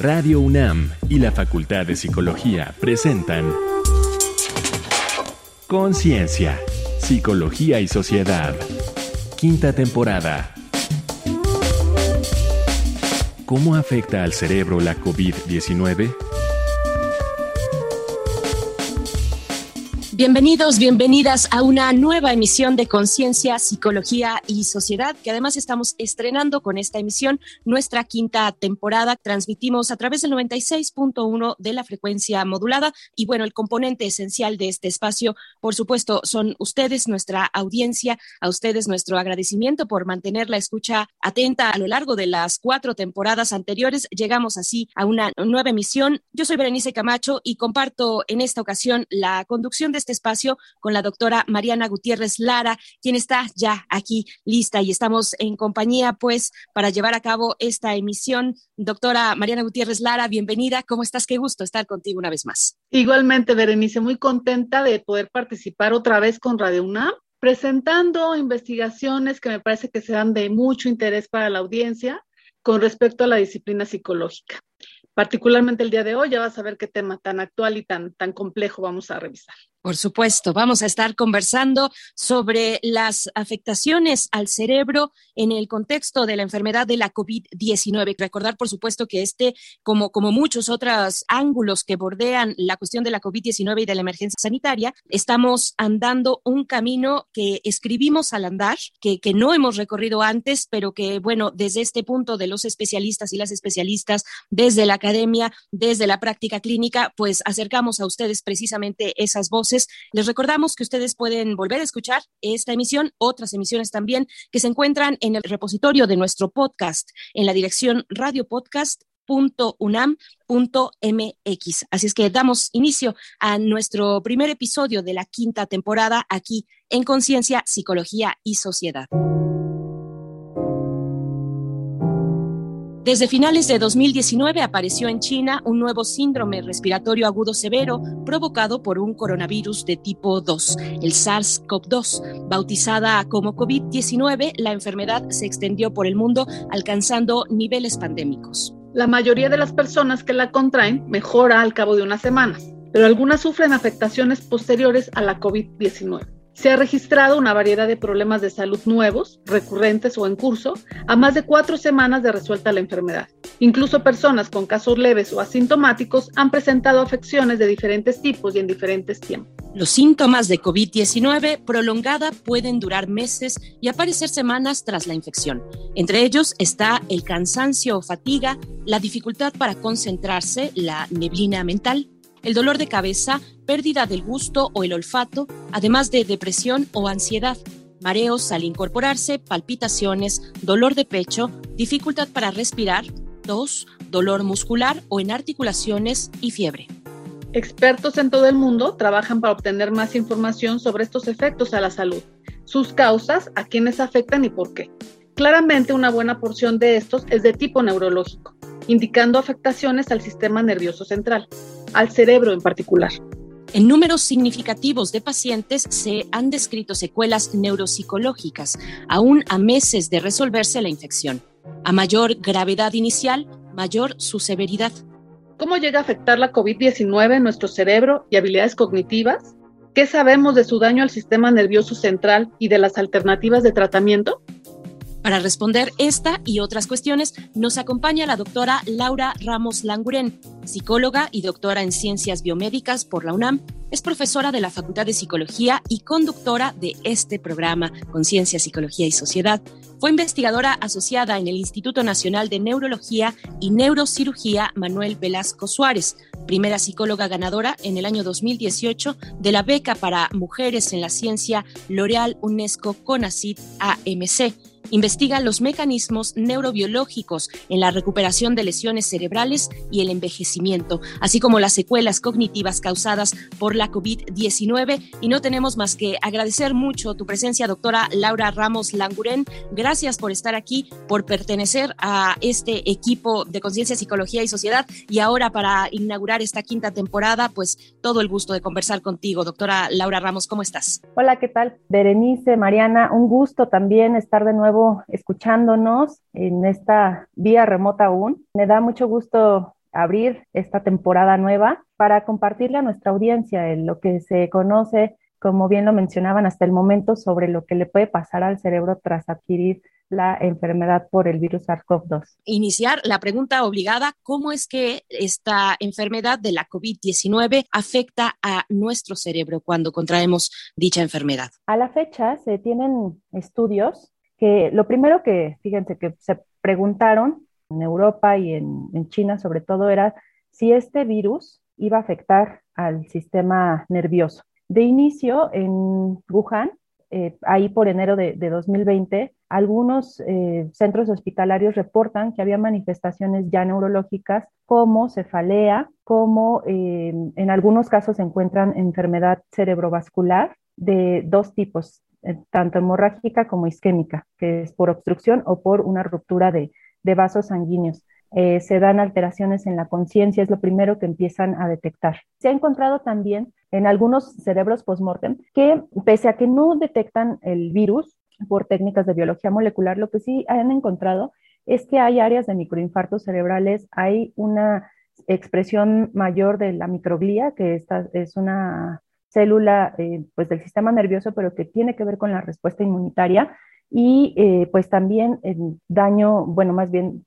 Radio UNAM y la Facultad de Psicología presentan Conciencia, Psicología y Sociedad. Quinta temporada. ¿Cómo afecta al cerebro la COVID-19? Bienvenidos, bienvenidas a una nueva emisión de Conciencia, Psicología y Sociedad, que además estamos estrenando con esta emisión nuestra quinta temporada. Transmitimos a través del 96.1 de la frecuencia modulada y bueno, el componente esencial de este espacio, por supuesto, son ustedes, nuestra audiencia, a ustedes nuestro agradecimiento por mantener la escucha atenta a lo largo de las cuatro temporadas anteriores. Llegamos así a una nueva emisión. Yo soy Berenice Camacho y comparto en esta ocasión la conducción de este este espacio con la doctora Mariana Gutiérrez Lara, quien está ya aquí lista y estamos en compañía pues para llevar a cabo esta emisión. Doctora Mariana Gutiérrez Lara, bienvenida. ¿Cómo estás? Qué gusto estar contigo una vez más. Igualmente, Berenice, muy contenta de poder participar otra vez con Radio UNAM presentando investigaciones que me parece que serán de mucho interés para la audiencia con respecto a la disciplina psicológica. Particularmente el día de hoy ya vas a ver qué tema tan actual y tan, tan complejo vamos a revisar. Por supuesto, vamos a estar conversando sobre las afectaciones al cerebro en el contexto de la enfermedad de la COVID-19. Recordar, por supuesto, que este, como, como muchos otros ángulos que bordean la cuestión de la COVID-19 y de la emergencia sanitaria, estamos andando un camino que escribimos al andar, que, que no hemos recorrido antes, pero que, bueno, desde este punto de los especialistas y las especialistas, desde la academia, desde la práctica clínica, pues acercamos a ustedes precisamente esas voces les recordamos que ustedes pueden volver a escuchar esta emisión, otras emisiones también, que se encuentran en el repositorio de nuestro podcast, en la dirección radiopodcast.unam.mx. Así es que damos inicio a nuestro primer episodio de la quinta temporada aquí en Conciencia, Psicología y Sociedad. Desde finales de 2019 apareció en China un nuevo síndrome respiratorio agudo severo provocado por un coronavirus de tipo 2, el SARS-CoV-2. Bautizada como COVID-19, la enfermedad se extendió por el mundo alcanzando niveles pandémicos. La mayoría de las personas que la contraen mejora al cabo de unas semanas, pero algunas sufren afectaciones posteriores a la COVID-19. Se ha registrado una variedad de problemas de salud nuevos, recurrentes o en curso, a más de cuatro semanas de resuelta la enfermedad. Incluso personas con casos leves o asintomáticos han presentado afecciones de diferentes tipos y en diferentes tiempos. Los síntomas de COVID-19 prolongada pueden durar meses y aparecer semanas tras la infección. Entre ellos está el cansancio o fatiga, la dificultad para concentrarse, la neblina mental, el dolor de cabeza, pérdida del gusto o el olfato, además de depresión o ansiedad, mareos al incorporarse, palpitaciones, dolor de pecho, dificultad para respirar, tos, dolor muscular o en articulaciones y fiebre. Expertos en todo el mundo trabajan para obtener más información sobre estos efectos a la salud, sus causas, a quienes afectan y por qué. Claramente una buena porción de estos es de tipo neurológico, indicando afectaciones al sistema nervioso central al cerebro en particular. En números significativos de pacientes se han descrito secuelas neuropsicológicas, aún a meses de resolverse la infección. A mayor gravedad inicial, mayor su severidad. ¿Cómo llega a afectar la COVID-19 en nuestro cerebro y habilidades cognitivas? ¿Qué sabemos de su daño al sistema nervioso central y de las alternativas de tratamiento? Para responder esta y otras cuestiones, nos acompaña la doctora Laura Ramos Languren, psicóloga y doctora en ciencias biomédicas por la UNAM. Es profesora de la Facultad de Psicología y conductora de este programa Conciencia, Psicología y Sociedad. Fue investigadora asociada en el Instituto Nacional de Neurología y Neurocirugía Manuel Velasco Suárez, primera psicóloga ganadora en el año 2018 de la beca para mujeres en la ciencia L'Oreal UNESCO CONACYT AMC Investiga los mecanismos neurobiológicos en la recuperación de lesiones cerebrales y el envejecimiento, así como las secuelas cognitivas causadas por la COVID-19. Y no tenemos más que agradecer mucho tu presencia, doctora Laura Ramos Languren. Gracias por estar aquí, por pertenecer a este equipo de Conciencia, Psicología y Sociedad. Y ahora para inaugurar esta quinta temporada, pues todo el gusto de conversar contigo, doctora Laura Ramos. ¿Cómo estás? Hola, ¿qué tal? Berenice, Mariana, un gusto también estar de nuevo escuchándonos en esta vía remota aún. Me da mucho gusto abrir esta temporada nueva para compartirle a nuestra audiencia en lo que se conoce, como bien lo mencionaban hasta el momento, sobre lo que le puede pasar al cerebro tras adquirir la enfermedad por el virus SARS-CoV-2. Iniciar la pregunta obligada, ¿cómo es que esta enfermedad de la COVID-19 afecta a nuestro cerebro cuando contraemos dicha enfermedad? A la fecha se tienen estudios que lo primero que, fíjense, que se preguntaron en Europa y en, en China sobre todo era si este virus iba a afectar al sistema nervioso. De inicio, en Wuhan, eh, ahí por enero de, 2020, algunos eh, centros hospitalarios reportan que había manifestaciones ya neurológicas como cefalea, como eh, en algunos casos se encuentran enfermedad cerebrovascular de dos tipos, tanto hemorrágica como isquémica, que es por obstrucción o por una ruptura de vasos sanguíneos. Eh, se dan alteraciones en la conciencia, es lo primero que empiezan a detectar. Se ha encontrado también en algunos cerebros postmortem que, pese a que no detectan el virus por técnicas de biología molecular, lo que sí han encontrado es que hay áreas de microinfartos cerebrales, hay una expresión mayor de la microglía, que esta es una célula eh, pues del sistema nervioso, pero que tiene que ver con la respuesta inmunitaria y eh, pues también daño, bueno, más bien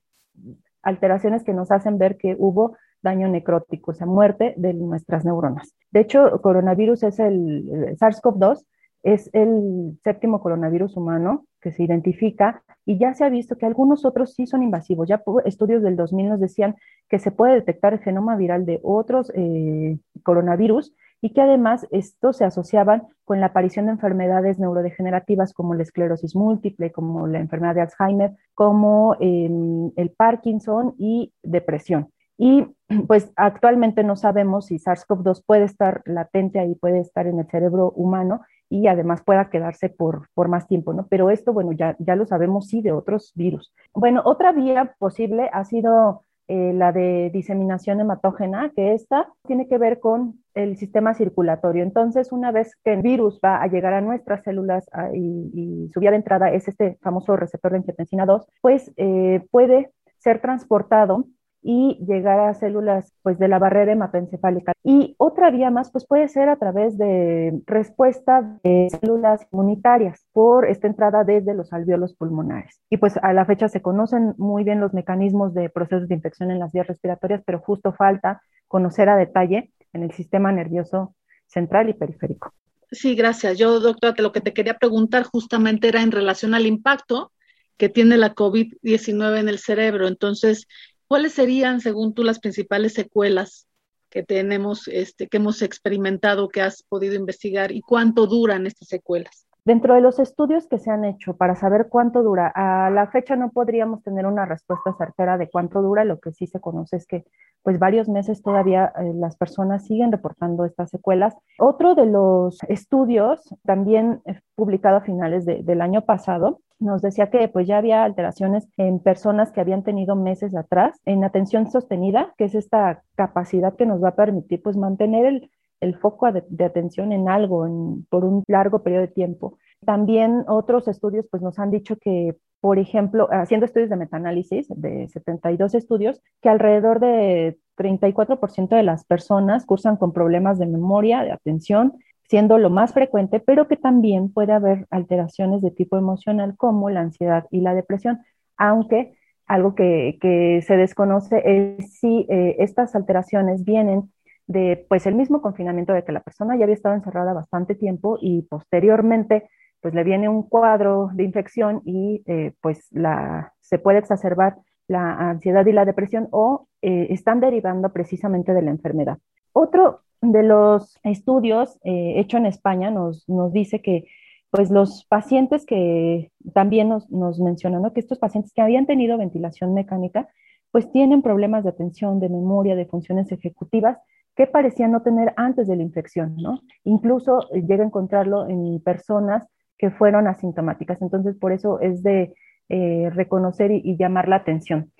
alteraciones que nos hacen ver que hubo daño necrótico, o sea, muerte de nuestras neuronas. De hecho, coronavirus es el, SARS-CoV-2, es el séptimo coronavirus humano que se identifica y ya se ha visto que algunos otros sí son invasivos. Ya estudios del 2000 nos decían que se puede detectar el genoma viral de otros eh, coronavirus y que además esto se asociaban con la aparición de enfermedades neurodegenerativas como la esclerosis múltiple, como la enfermedad de Alzheimer, como em, el Parkinson y depresión. Y pues actualmente no sabemos si SARS-CoV-2 puede estar latente ahí, puede estar en el cerebro humano y además pueda quedarse por, por más tiempo, ¿no? Pero esto, bueno, ya, ya lo sabemos sí de otros virus. Bueno, otra vía posible ha sido eh, la de diseminación hematógena, que esta tiene que ver con el sistema circulatorio. Entonces, una vez que el virus va a llegar a nuestras células ah, y, su vía de entrada es este famoso receptor de angiotensina 2, pues eh, puede ser transportado y llegar a células pues de la barrera hematoencefálica. Y otra vía más pues puede ser a través de respuesta de células inmunitarias por esta entrada desde los alveolos pulmonares. Y pues a la fecha se conocen muy bien los mecanismos de procesos de infección en las vías respiratorias, pero justo falta conocer a detalle en el sistema nervioso central y periférico. Sí, gracias. Yo, doctora, lo que te quería preguntar justamente era en relación al impacto que tiene la COVID-19 en el cerebro. Entonces, ¿cuáles serían, según tú, las principales secuelas que tenemos, este, que hemos experimentado, que has podido investigar y cuánto duran estas secuelas? Dentro de los estudios que se han hecho para saber cuánto dura, a la fecha no podríamos tener una respuesta certera de cuánto dura, lo que sí se conoce es que pues varios meses todavía eh, las personas siguen reportando estas secuelas. Otro de los estudios, también eh, publicado a finales del año pasado, nos decía que pues ya había alteraciones en personas que habían tenido meses atrás en atención sostenida, que es esta capacidad que nos va a permitir pues mantener el, el foco de, atención en algo por un largo periodo de tiempo. También otros estudios pues nos han dicho que, por ejemplo, haciendo estudios de metaanálisis de 72 estudios, que alrededor de 34% de las personas cursan con problemas de memoria, de atención, siendo lo más frecuente, pero que también puede haber alteraciones de tipo emocional como la ansiedad y la depresión, aunque algo que, se desconoce es si eh, estas alteraciones vienen de pues el mismo confinamiento de que la persona ya había estado encerrada bastante tiempo y posteriormente pues le viene un cuadro de infección y eh, pues la, se puede exacerbar la ansiedad y la depresión o eh, están derivando precisamente de la enfermedad. Otro de los estudios eh, hecho en España nos, nos dice que pues los pacientes que también nos, nos mencionan, que estos pacientes que habían tenido ventilación mecánica, pues tienen problemas de atención, de memoria, de funciones ejecutivas que parecían no tener antes de la infección, ¿no? Incluso eh, llega a encontrarlo en personas que fueron asintomáticas. Entonces, por eso es de eh, reconocer y, llamar la atención.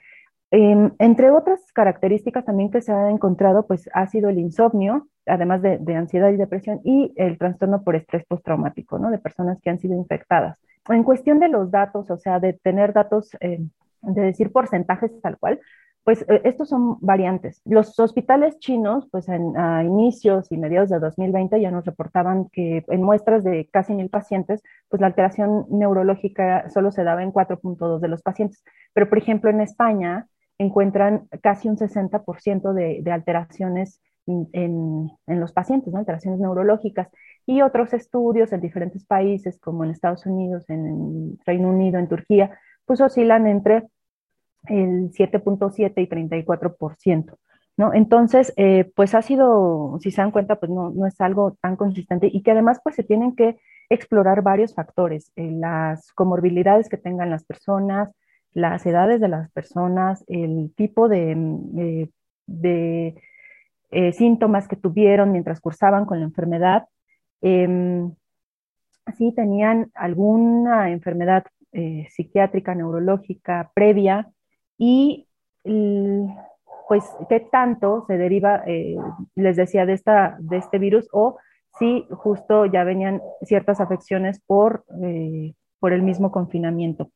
Em, entre otras características también que se han encontrado, pues ha sido el insomnio, además de, ansiedad y depresión, y el trastorno por estrés postraumático, ¿no? De personas que han sido infectadas. En cuestión de los datos, o sea, de tener datos, eh, de decir porcentajes tal cual, pues eh, estos son variantes. Los hospitales chinos, pues a inicios y mediados de 2020 ya nos reportaban que en muestras de casi mil pacientes, pues la alteración neurológica solo se daba en 4.2 de los pacientes. Pero, por ejemplo, en España encuentran casi un 60% de, de alteraciones en, los pacientes, ¿no? alteraciones neurológicas. Y otros estudios en diferentes países, como en Estados Unidos, en Reino Unido, en Turquía, pues oscilan entre el 7.7 y 34%. ¿no? Entonces, eh, pues ha sido, si se dan cuenta, pues no, no, es algo tan consistente y que además pues se tienen que explorar varios factores, eh, las comorbilidades que tengan las personas, las edades de las personas, el tipo de, mm, de eh, síntomas que tuvieron mientras cursaban con la enfermedad, em, si tenían alguna enfermedad psiquiátrica, neurológica previa, y pues qué tanto se deriva, eh, les decía, de, esta, de este virus o si justo ya venían ciertas afecciones por, eh, por el mismo confinamiento.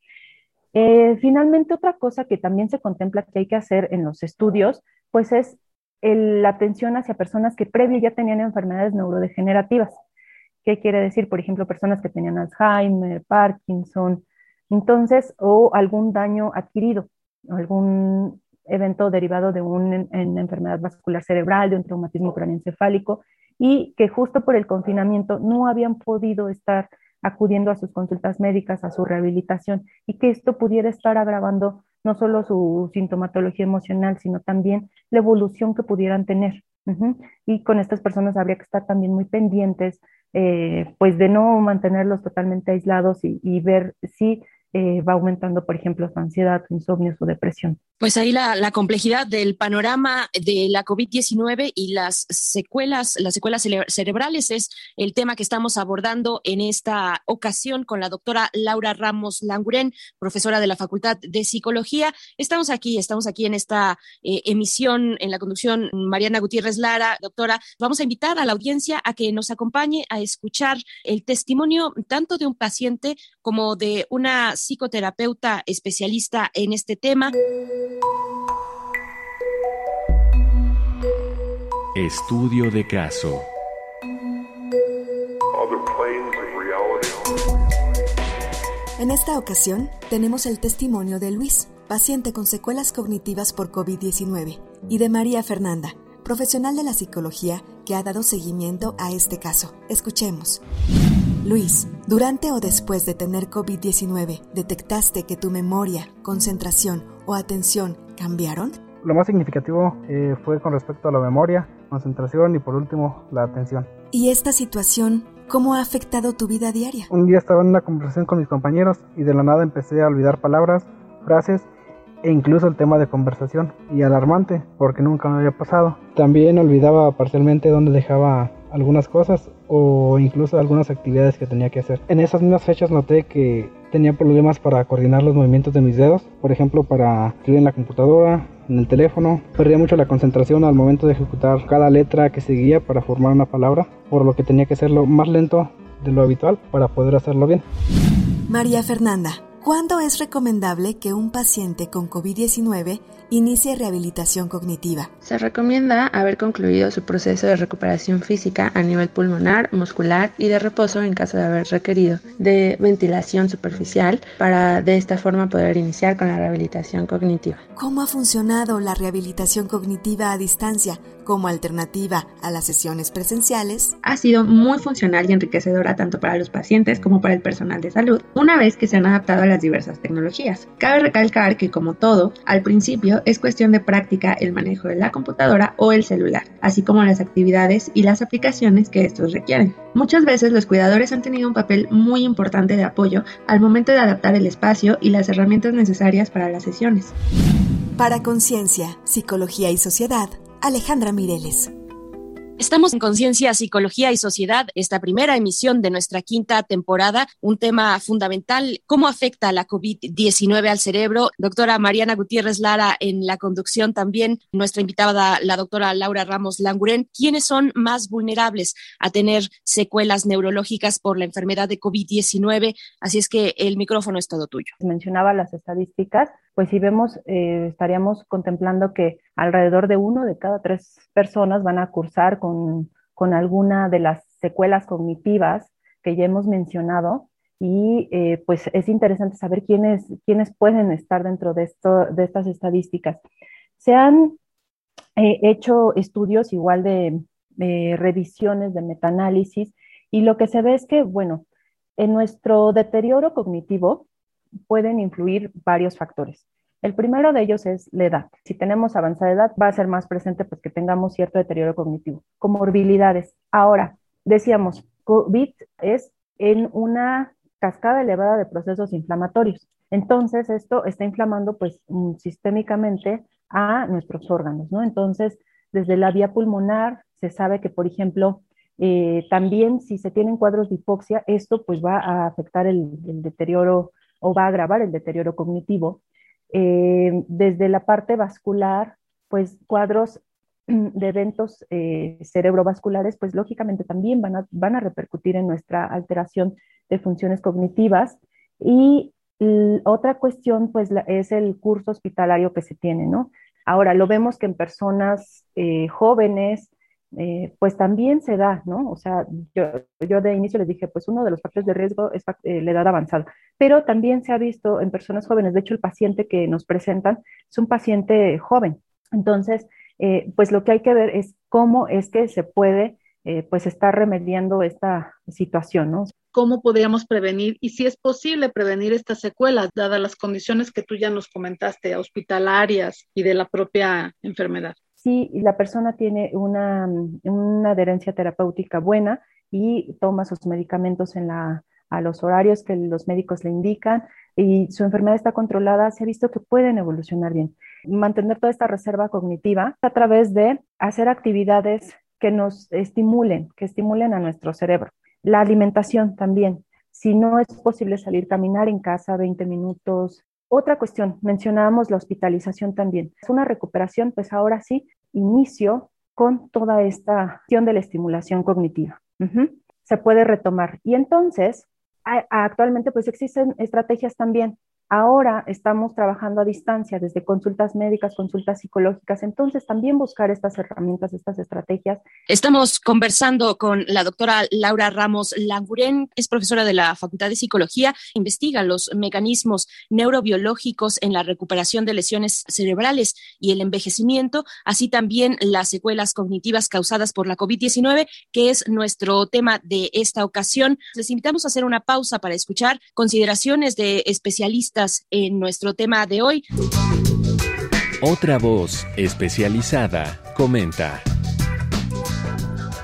Eh, finalmente, otra cosa que también se contempla que hay que hacer en los estudios, pues es la atención hacia personas que previo ya tenían enfermedades neurodegenerativas. ¿Qué quiere decir? Por ejemplo, personas que tenían Alzheimer, Parkinson, entonces, o algún daño adquirido algún evento derivado de una enfermedad vascular cerebral, de un traumatismo craneoencefálico, y que justo por el confinamiento no habían podido estar acudiendo a sus consultas médicas, a su rehabilitación, y que esto pudiera estar agravando no solo su sintomatología emocional, sino también la evolución que pudieran tener. Y con estas personas habría que estar también muy pendientes, eh, pues de no mantenerlos totalmente aislados y, ver si eh, va aumentando, por ejemplo, su ansiedad, su insomnio, su depresión. Pues ahí la, complejidad del panorama de la COVID-19 y las secuelas, las secuelas cerebrales es el tema que estamos abordando en esta ocasión con la doctora Laura Ramos Languren, profesora de la Facultad de Psicología. Estamos aquí, estamos aquí en esta eh, emisión, en la conducción Mariana Gutiérrez Lara. Doctora, vamos a invitar a la audiencia a que nos acompañe a escuchar el testimonio tanto de un paciente como de una psicoterapeuta especialista en este tema. Estudio de caso. En esta ocasión tenemos el testimonio de Luis, paciente con secuelas cognitivas por COVID-19, y de María Fernanda, profesional de la psicología que ha dado seguimiento a este caso. Escuchemos. Luis, durante o después de tener COVID-19, ¿detectaste que tu memoria, concentración o atención cambiaron? Lo más significativo eh, fue con respecto a la memoria, concentración y por último la atención. ¿Y esta situación cómo ha afectado tu vida diaria? Un día estaba en una conversación con mis compañeros y de la nada empecé a olvidar palabras, frases e incluso el tema de conversación y alarmante porque nunca me había pasado. También olvidaba parcialmente dónde dejaba algunas cosas o incluso algunas actividades que tenía que hacer. En esas mismas fechas noté que tenía problemas para coordinar los movimientos de mis dedos, por ejemplo para escribir en la computadora, en el teléfono. Perdía mucho la concentración al momento de ejecutar cada letra que seguía para formar una palabra, por lo que tenía que hacerlo más lento de lo habitual para poder hacerlo bien. María Fernanda, ¿cuándo es recomendable que un paciente con COVID-19 inicie rehabilitación cognitiva. Se recomienda haber concluido su proceso de recuperación física a nivel pulmonar, muscular y de reposo en caso de haber requerido de ventilación superficial para de esta forma poder iniciar con la rehabilitación cognitiva. ¿Cómo ha funcionado la rehabilitación cognitiva a distancia como alternativa a las sesiones presenciales? Ha sido muy funcional y enriquecedora tanto para los pacientes como para el personal de salud, una vez que se han adaptado a las diversas tecnologías. Cabe recalcar que como todo, al principio es cuestión de práctica el manejo de la computadora o el celular, así como las actividades y las aplicaciones que estos requieren. Muchas veces los cuidadores han tenido un papel muy importante de apoyo al momento de adaptar el espacio y las herramientas necesarias para las sesiones. Para Conciencia, Psicología y Sociedad, Alejandra Mireles. Estamos en Conciencia, Psicología y Sociedad, esta primera emisión de nuestra quinta temporada, un tema fundamental, cómo afecta la COVID-19 al cerebro. Doctora Mariana Gutiérrez Lara en la conducción también, nuestra invitada, la doctora Laura Ramos Languren, ¿quiénes son más vulnerables a tener secuelas neurológicas por la enfermedad de COVID-19? Así es que el micrófono es todo tuyo. Mencionaba las estadísticas pues si vemos, eh, estaríamos contemplando que alrededor de uno de cada tres personas van a cursar con, con alguna de las secuelas cognitivas que ya hemos mencionado y eh, pues es interesante saber quiénes, quiénes pueden estar dentro de, esto, de estas estadísticas. Se han eh, hecho estudios igual de revisiones, de metaanálisis, y lo que se ve es que, bueno, en nuestro deterioro cognitivo, pueden influir varios factores. El primero de ellos es la edad. Si tenemos avanzada edad, va a ser más presente pues que tengamos cierto deterioro cognitivo. Comorbilidades. Ahora, decíamos, COVID es en una cascada elevada de procesos inflamatorios. Entonces, esto está inflamando pues mm, sistémicamente a nuestros órganos, ¿no? Entonces, desde la vía pulmonar se sabe que, por ejemplo, eh, también si se tienen cuadros de hipoxia, esto pues va a afectar el deterioro o va a agravar el deterioro cognitivo. Eh, desde la parte vascular, pues cuadros de eventos eh, cerebrovasculares, pues lógicamente también van a, van a repercutir en nuestra alteración de funciones cognitivas. Y otra cuestión, pues, es el curso hospitalario que se tiene, ¿no? Ahora, lo vemos que en personas eh, jóvenes, eh, pues también se da, ¿no? O sea, yo, yo, de inicio les dije, pues uno de los factores de riesgo es eh, la edad avanzada, pero también se ha visto en personas jóvenes, de hecho el paciente que nos presentan es un paciente joven, entonces, eh, pues lo que hay que ver es cómo es que se puede, pues, estar remediando esta situación, ¿no? ¿Cómo podríamos prevenir y si es posible prevenir estas secuelas, dadas las condiciones que tú ya nos comentaste, hospitalarias y de la propia enfermedad? Si la persona tiene una, una adherencia terapéutica buena y toma sus medicamentos a los horarios que los médicos le indican y su enfermedad está controlada, se ha visto que pueden evolucionar bien. Mantener toda esta reserva cognitiva a través de hacer actividades que nos estimulen, que estimulen a nuestro cerebro. La alimentación también. Si no es posible salir a caminar en casa 20 minutos, otra cuestión, mencionábamos la hospitalización también. Es una recuperación, pues ahora sí, inicio con toda esta acción de la estimulación cognitiva. Se puede retomar. Y entonces, actualmente pues existen estrategias también Ahora estamos trabajando a distancia desde consultas médicas, consultas psicológicas, entonces también buscar estas herramientas, estas estrategias. Estamos conversando con la doctora Laura Ramos Languren, es profesora de la Facultad de Psicología, investiga los mecanismos neurobiológicos en la recuperación de lesiones cerebrales y el envejecimiento, así también las secuelas cognitivas causadas por la COVID-19, que es nuestro tema de esta ocasión. Les invitamos a hacer una pausa para escuchar consideraciones de especialistas en nuestro tema de hoy. Otra voz especializada comenta.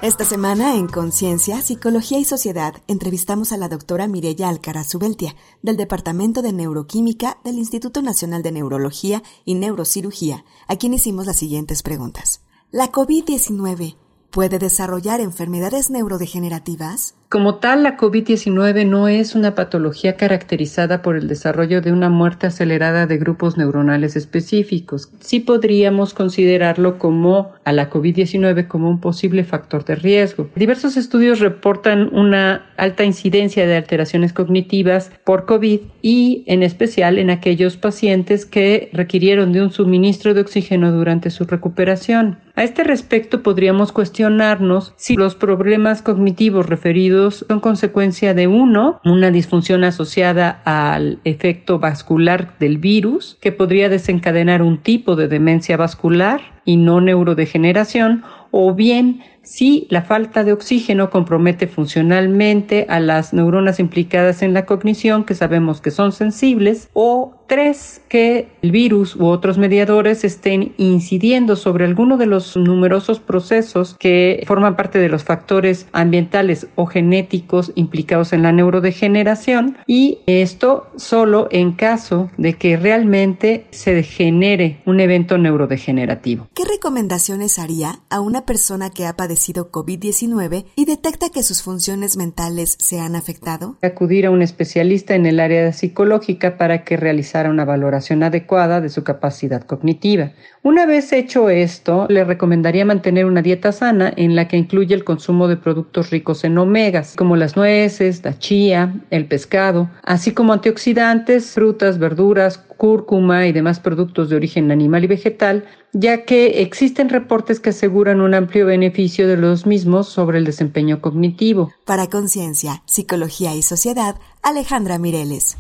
Esta semana en Conciencia, Psicología y Sociedad entrevistamos a la doctora Mireya Alcaraz Ubeltia del Departamento de Neuroquímica del Instituto Nacional de Neurología y Neurocirugía, a quien hicimos las siguientes preguntas. ¿La COVID-19 puede desarrollar enfermedades neurodegenerativas? Como tal, la COVID-19 no es una patología caracterizada por el desarrollo de una muerte acelerada de grupos neuronales específicos. Sí podríamos considerarlo como a la COVID-19 como un posible factor de riesgo. Diversos estudios reportan una alta incidencia de alteraciones cognitivas por COVID y en especial en aquellos pacientes que requirieron de un suministro de oxígeno durante su recuperación. A este respecto podríamos cuestionarnos si los problemas cognitivos referidos son consecuencia de uno, una disfunción asociada al efecto vascular del virus, que podría desencadenar un tipo de demencia vascular y no neurodegeneración, o bien si la falta de oxígeno compromete funcionalmente a las neuronas implicadas en la cognición, que sabemos que son sensibles, o tres, que el virus u otros mediadores estén incidiendo sobre alguno de los numerosos procesos que forman parte de los factores ambientales o genéticos implicados en la neurodegeneración, y esto solo en caso de que realmente se genere un evento neurodegenerativo. ¿Qué recomendaciones haría a una persona que ha padecido padecido COVID-19 y detecta que sus funciones mentales se han afectado? Acudir a un especialista en el área psicológica para que realizara una valoración adecuada de su capacidad cognitiva. Una vez hecho esto, le recomendaría mantener una dieta sana en la que incluye el consumo de productos ricos en omegas, como las nueces, la chía, el pescado, así como antioxidantes, frutas, verduras, cúrcuma y demás productos de origen animal y vegetal, ya que existen reportes que aseguran un amplio beneficio de los mismos sobre el desempeño cognitivo. Para Conciencia, Psicología y Sociedad, Alejandra Mireles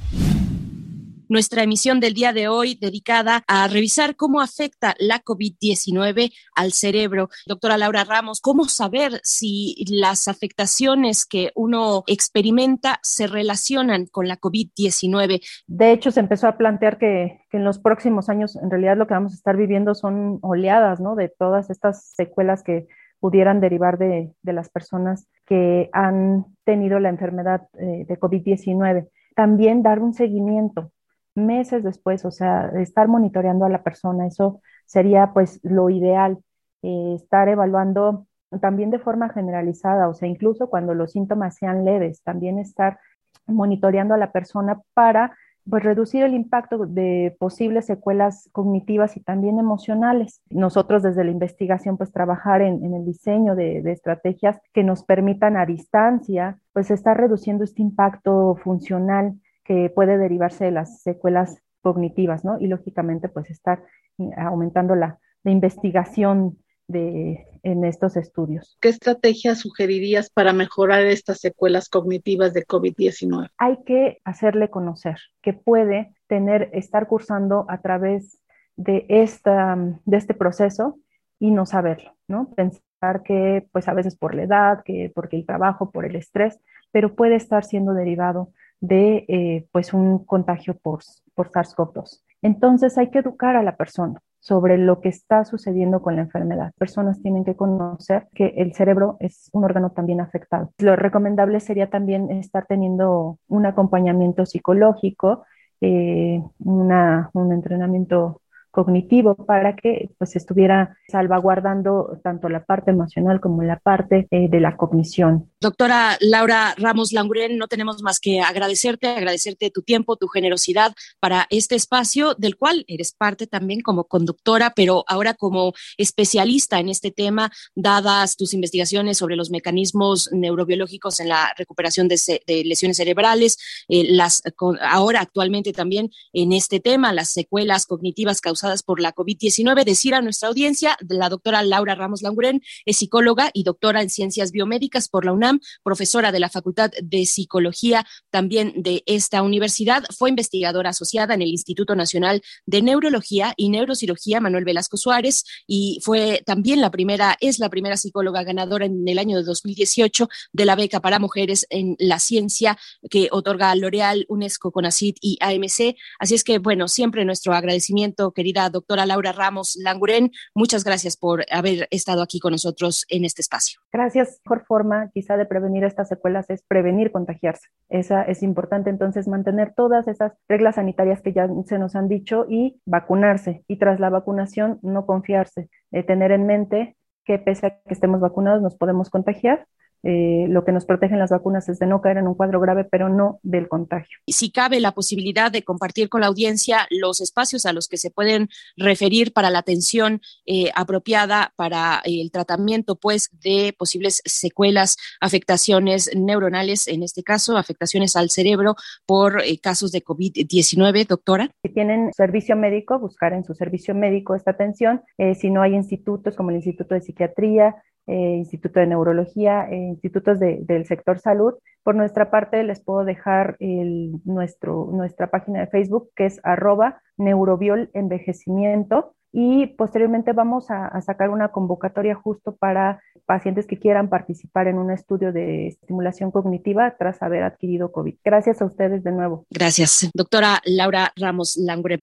nuestra emisión del día de hoy dedicada a revisar cómo afecta la COVID-19 al cerebro. Doctora Laura Ramos, ¿cómo saber si las afectaciones que uno experimenta se relacionan con la COVID-19? De hecho, se empezó a plantear que, en los próximos años, en realidad lo que vamos a estar viviendo son oleadas, ¿no? De todas estas secuelas que pudieran derivar de, de las personas que han tenido la enfermedad eh, de COVID-19. También dar un seguimiento meses después, o sea, estar monitoreando a la persona, eso sería pues lo ideal, eh, estar evaluando también de forma generalizada, o sea, incluso cuando los síntomas sean leves, también estar monitoreando a la persona para pues reducir el impacto de posibles secuelas cognitivas y también emocionales. Nosotros desde la investigación pues trabajar en, el diseño de, de, estrategias que nos permitan a distancia pues estar reduciendo este impacto funcional que puede derivarse de las secuelas cognitivas, ¿no? Y lógicamente, pues estar eh, aumentando la, investigación de, en estos estudios. ¿Qué estrategias sugerirías para mejorar estas secuelas cognitivas de COVID-19? Hay que hacerle conocer que puede tener, estar cursando a través de, esta, de este proceso y no saberlo, ¿no? Pensar que, pues a veces por la edad, que porque el trabajo, por el estrés, pero puede estar siendo derivado de eh, pues un contagio por, por SARS-CoV-2. Entonces hay que educar a la persona sobre lo que está sucediendo con la enfermedad. Personas tienen que conocer que el cerebro es un órgano también afectado. Lo recomendable sería también estar teniendo un acompañamiento psicológico, eh, una, un entrenamiento cognitivo para que pues estuviera salvaguardando tanto la parte emocional como la parte eh, de la cognición. Doctora Laura Ramos Languren, no tenemos más que agradecerte, agradecerte tu tiempo, tu generosidad para este espacio del cual eres parte también como conductora, pero ahora como especialista en este tema, dadas tus investigaciones sobre los mecanismos neurobiológicos en la recuperación de, de lesiones cerebrales, eh, las ahora actualmente también en este tema, las secuelas cognitivas causadas por la COVID-19. Decir a nuestra audiencia, la doctora Laura Ramos Languren es psicóloga y doctora en ciencias biomédicas por la UNAM, profesora de la Facultad de Psicología también de esta universidad. Fue investigadora asociada en el Instituto Nacional de Neurología y Neurocirugía Manuel Velasco Suárez y fue también la primera, es la primera psicóloga ganadora en el año de 2018 de la beca para mujeres en la ciencia que otorga L'Oreal, UNESCO, CONACYT y AMC. Así es que, bueno, siempre nuestro agradecimiento, querida doctora Laura Ramos Languren. Muchas gracias por haber estado aquí con nosotros en este espacio. Gracias. Mejor forma quizá de prevenir estas secuelas es prevenir contagiarse. Esa es importante entonces mantener todas esas reglas sanitarias que ya se nos han dicho y vacunarse. Y tras la vacunación no confiarse, eh, tener en mente que pese a que estemos vacunados nos podemos contagiar eh, lo que nos protegen las vacunas es de no caer en un cuadro grave, pero no del contagio. Si cabe la posibilidad de compartir con la audiencia los espacios a los que se pueden referir para la atención eh, apropiada para el tratamiento, pues, de posibles secuelas, afectaciones neuronales, en este caso, afectaciones al cerebro por eh, casos de COVID-19, doctora. Si tienen servicio médico, buscar en su servicio médico esta atención. si no hay institutos como el Instituto de Psiquiatría, eh, Instituto de Neurología, eh, institutos del sector salud. Por nuestra parte, les puedo dejar nuestro, nuestra página de Facebook, que es arroba neurobiol envejecimiento. Y posteriormente vamos a, sacar una convocatoria justo para pacientes que quieran participar en un estudio de estimulación cognitiva tras haber adquirido COVID. Gracias a ustedes de nuevo. Gracias. Doctora Laura Ramos Langure.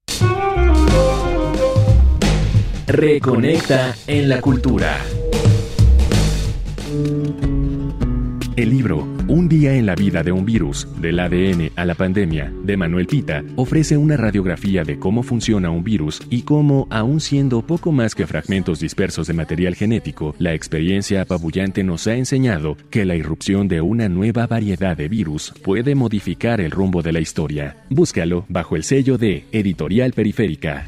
Reconecta en la cultura. El libro Un día en la vida de un virus, del ADN a la pandemia, de Manuel Pita, ofrece una radiografía de cómo funciona un virus y cómo, aun siendo poco más que fragmentos dispersos de material genético, la experiencia apabullante nos ha enseñado que la irrupción de una nueva variedad de virus puede modificar el rumbo de la historia. Búscalo bajo el sello de Editorial Periférica.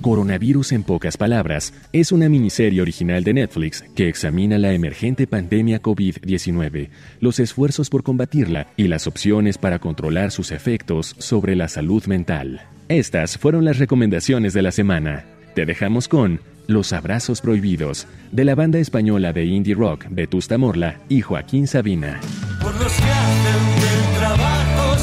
Coronavirus en pocas palabras es una miniserie original de Netflix que examina la emergente pandemia COVID-19, los esfuerzos por combatirla y las opciones para controlar sus efectos sobre la salud mental. Estas fueron las recomendaciones de la semana. Te dejamos con Los Abrazos Prohibidos, de la banda española de indie rock Vetusta Morla y Joaquín Sabina. Por los que trabajo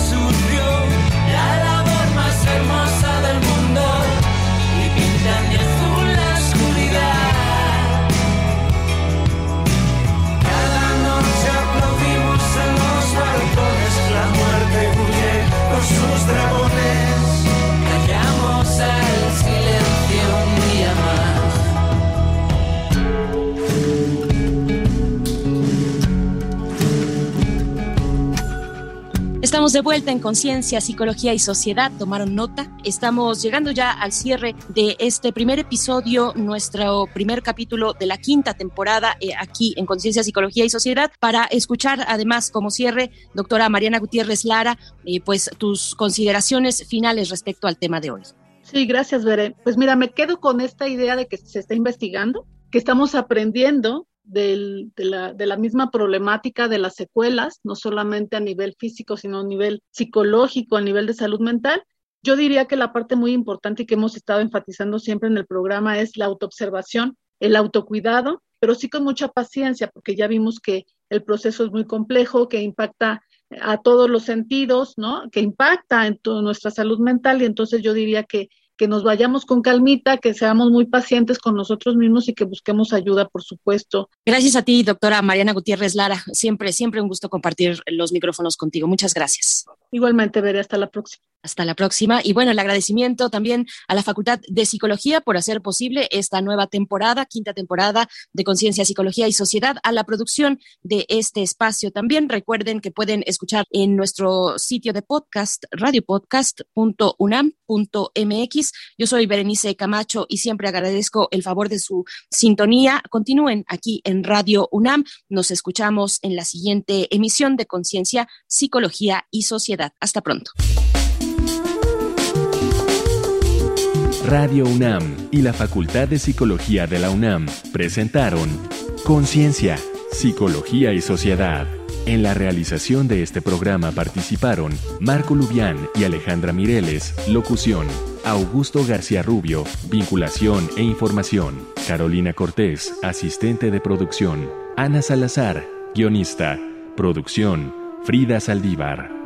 Estamos de vuelta en Conciencia, Psicología y Sociedad. Tomaron nota. Estamos llegando ya al cierre de este primer episodio, nuestro primer capítulo de la quinta temporada eh, aquí en Conciencia, Psicología y Sociedad. Para escuchar, además, como cierre, doctora Mariana Gutiérrez Lara, eh, pues tus consideraciones finales respecto al tema de hoy. Sí, gracias, Bere. Pues mira, me quedo con esta idea de que se está investigando, que estamos aprendiendo de, la, misma problemática de las secuelas, no solamente a nivel físico, sino a nivel psicológico, a nivel de salud mental. Yo diría que la parte muy importante que hemos estado enfatizando siempre en el programa es la autoobservación, el autocuidado, pero sí con mucha paciencia, porque ya vimos que el proceso es muy complejo, que impacta a todos los sentidos, ¿no? Que impacta en nuestra salud mental y entonces yo diría que que nos vayamos con calmita, que seamos muy pacientes con nosotros mismos y que busquemos ayuda, por supuesto. Gracias a ti, doctora Mariana Gutiérrez Lara. Siempre, siempre un gusto compartir los micrófonos contigo. Muchas gracias. Igualmente, veré hasta la próxima. Hasta la próxima. Y bueno, el agradecimiento también a la Facultad de Psicología por hacer posible esta nueva temporada, quinta temporada de Conciencia, Psicología y Sociedad, a la producción de este espacio. También recuerden que pueden escuchar en nuestro sitio de podcast, radiopodcast.unam.mx. Yo soy Berenice Camacho y siempre agradezco el favor de su sintonía. Continúen aquí en Radio UNAM. Nos escuchamos en la siguiente emisión de Conciencia, Psicología y Hasta pronto. Radio UNAM y la Facultad de Psicología de la UNAM presentaron Conciencia, Psicología y Sociedad. En la realización de este programa participaron Marco Lubián y Alejandra Mireles, locución, Augusto García Rubio, vinculación e información, Carolina Cortés, asistente de producción, Ana Salazar, guionista, producción, Frida Saldívar.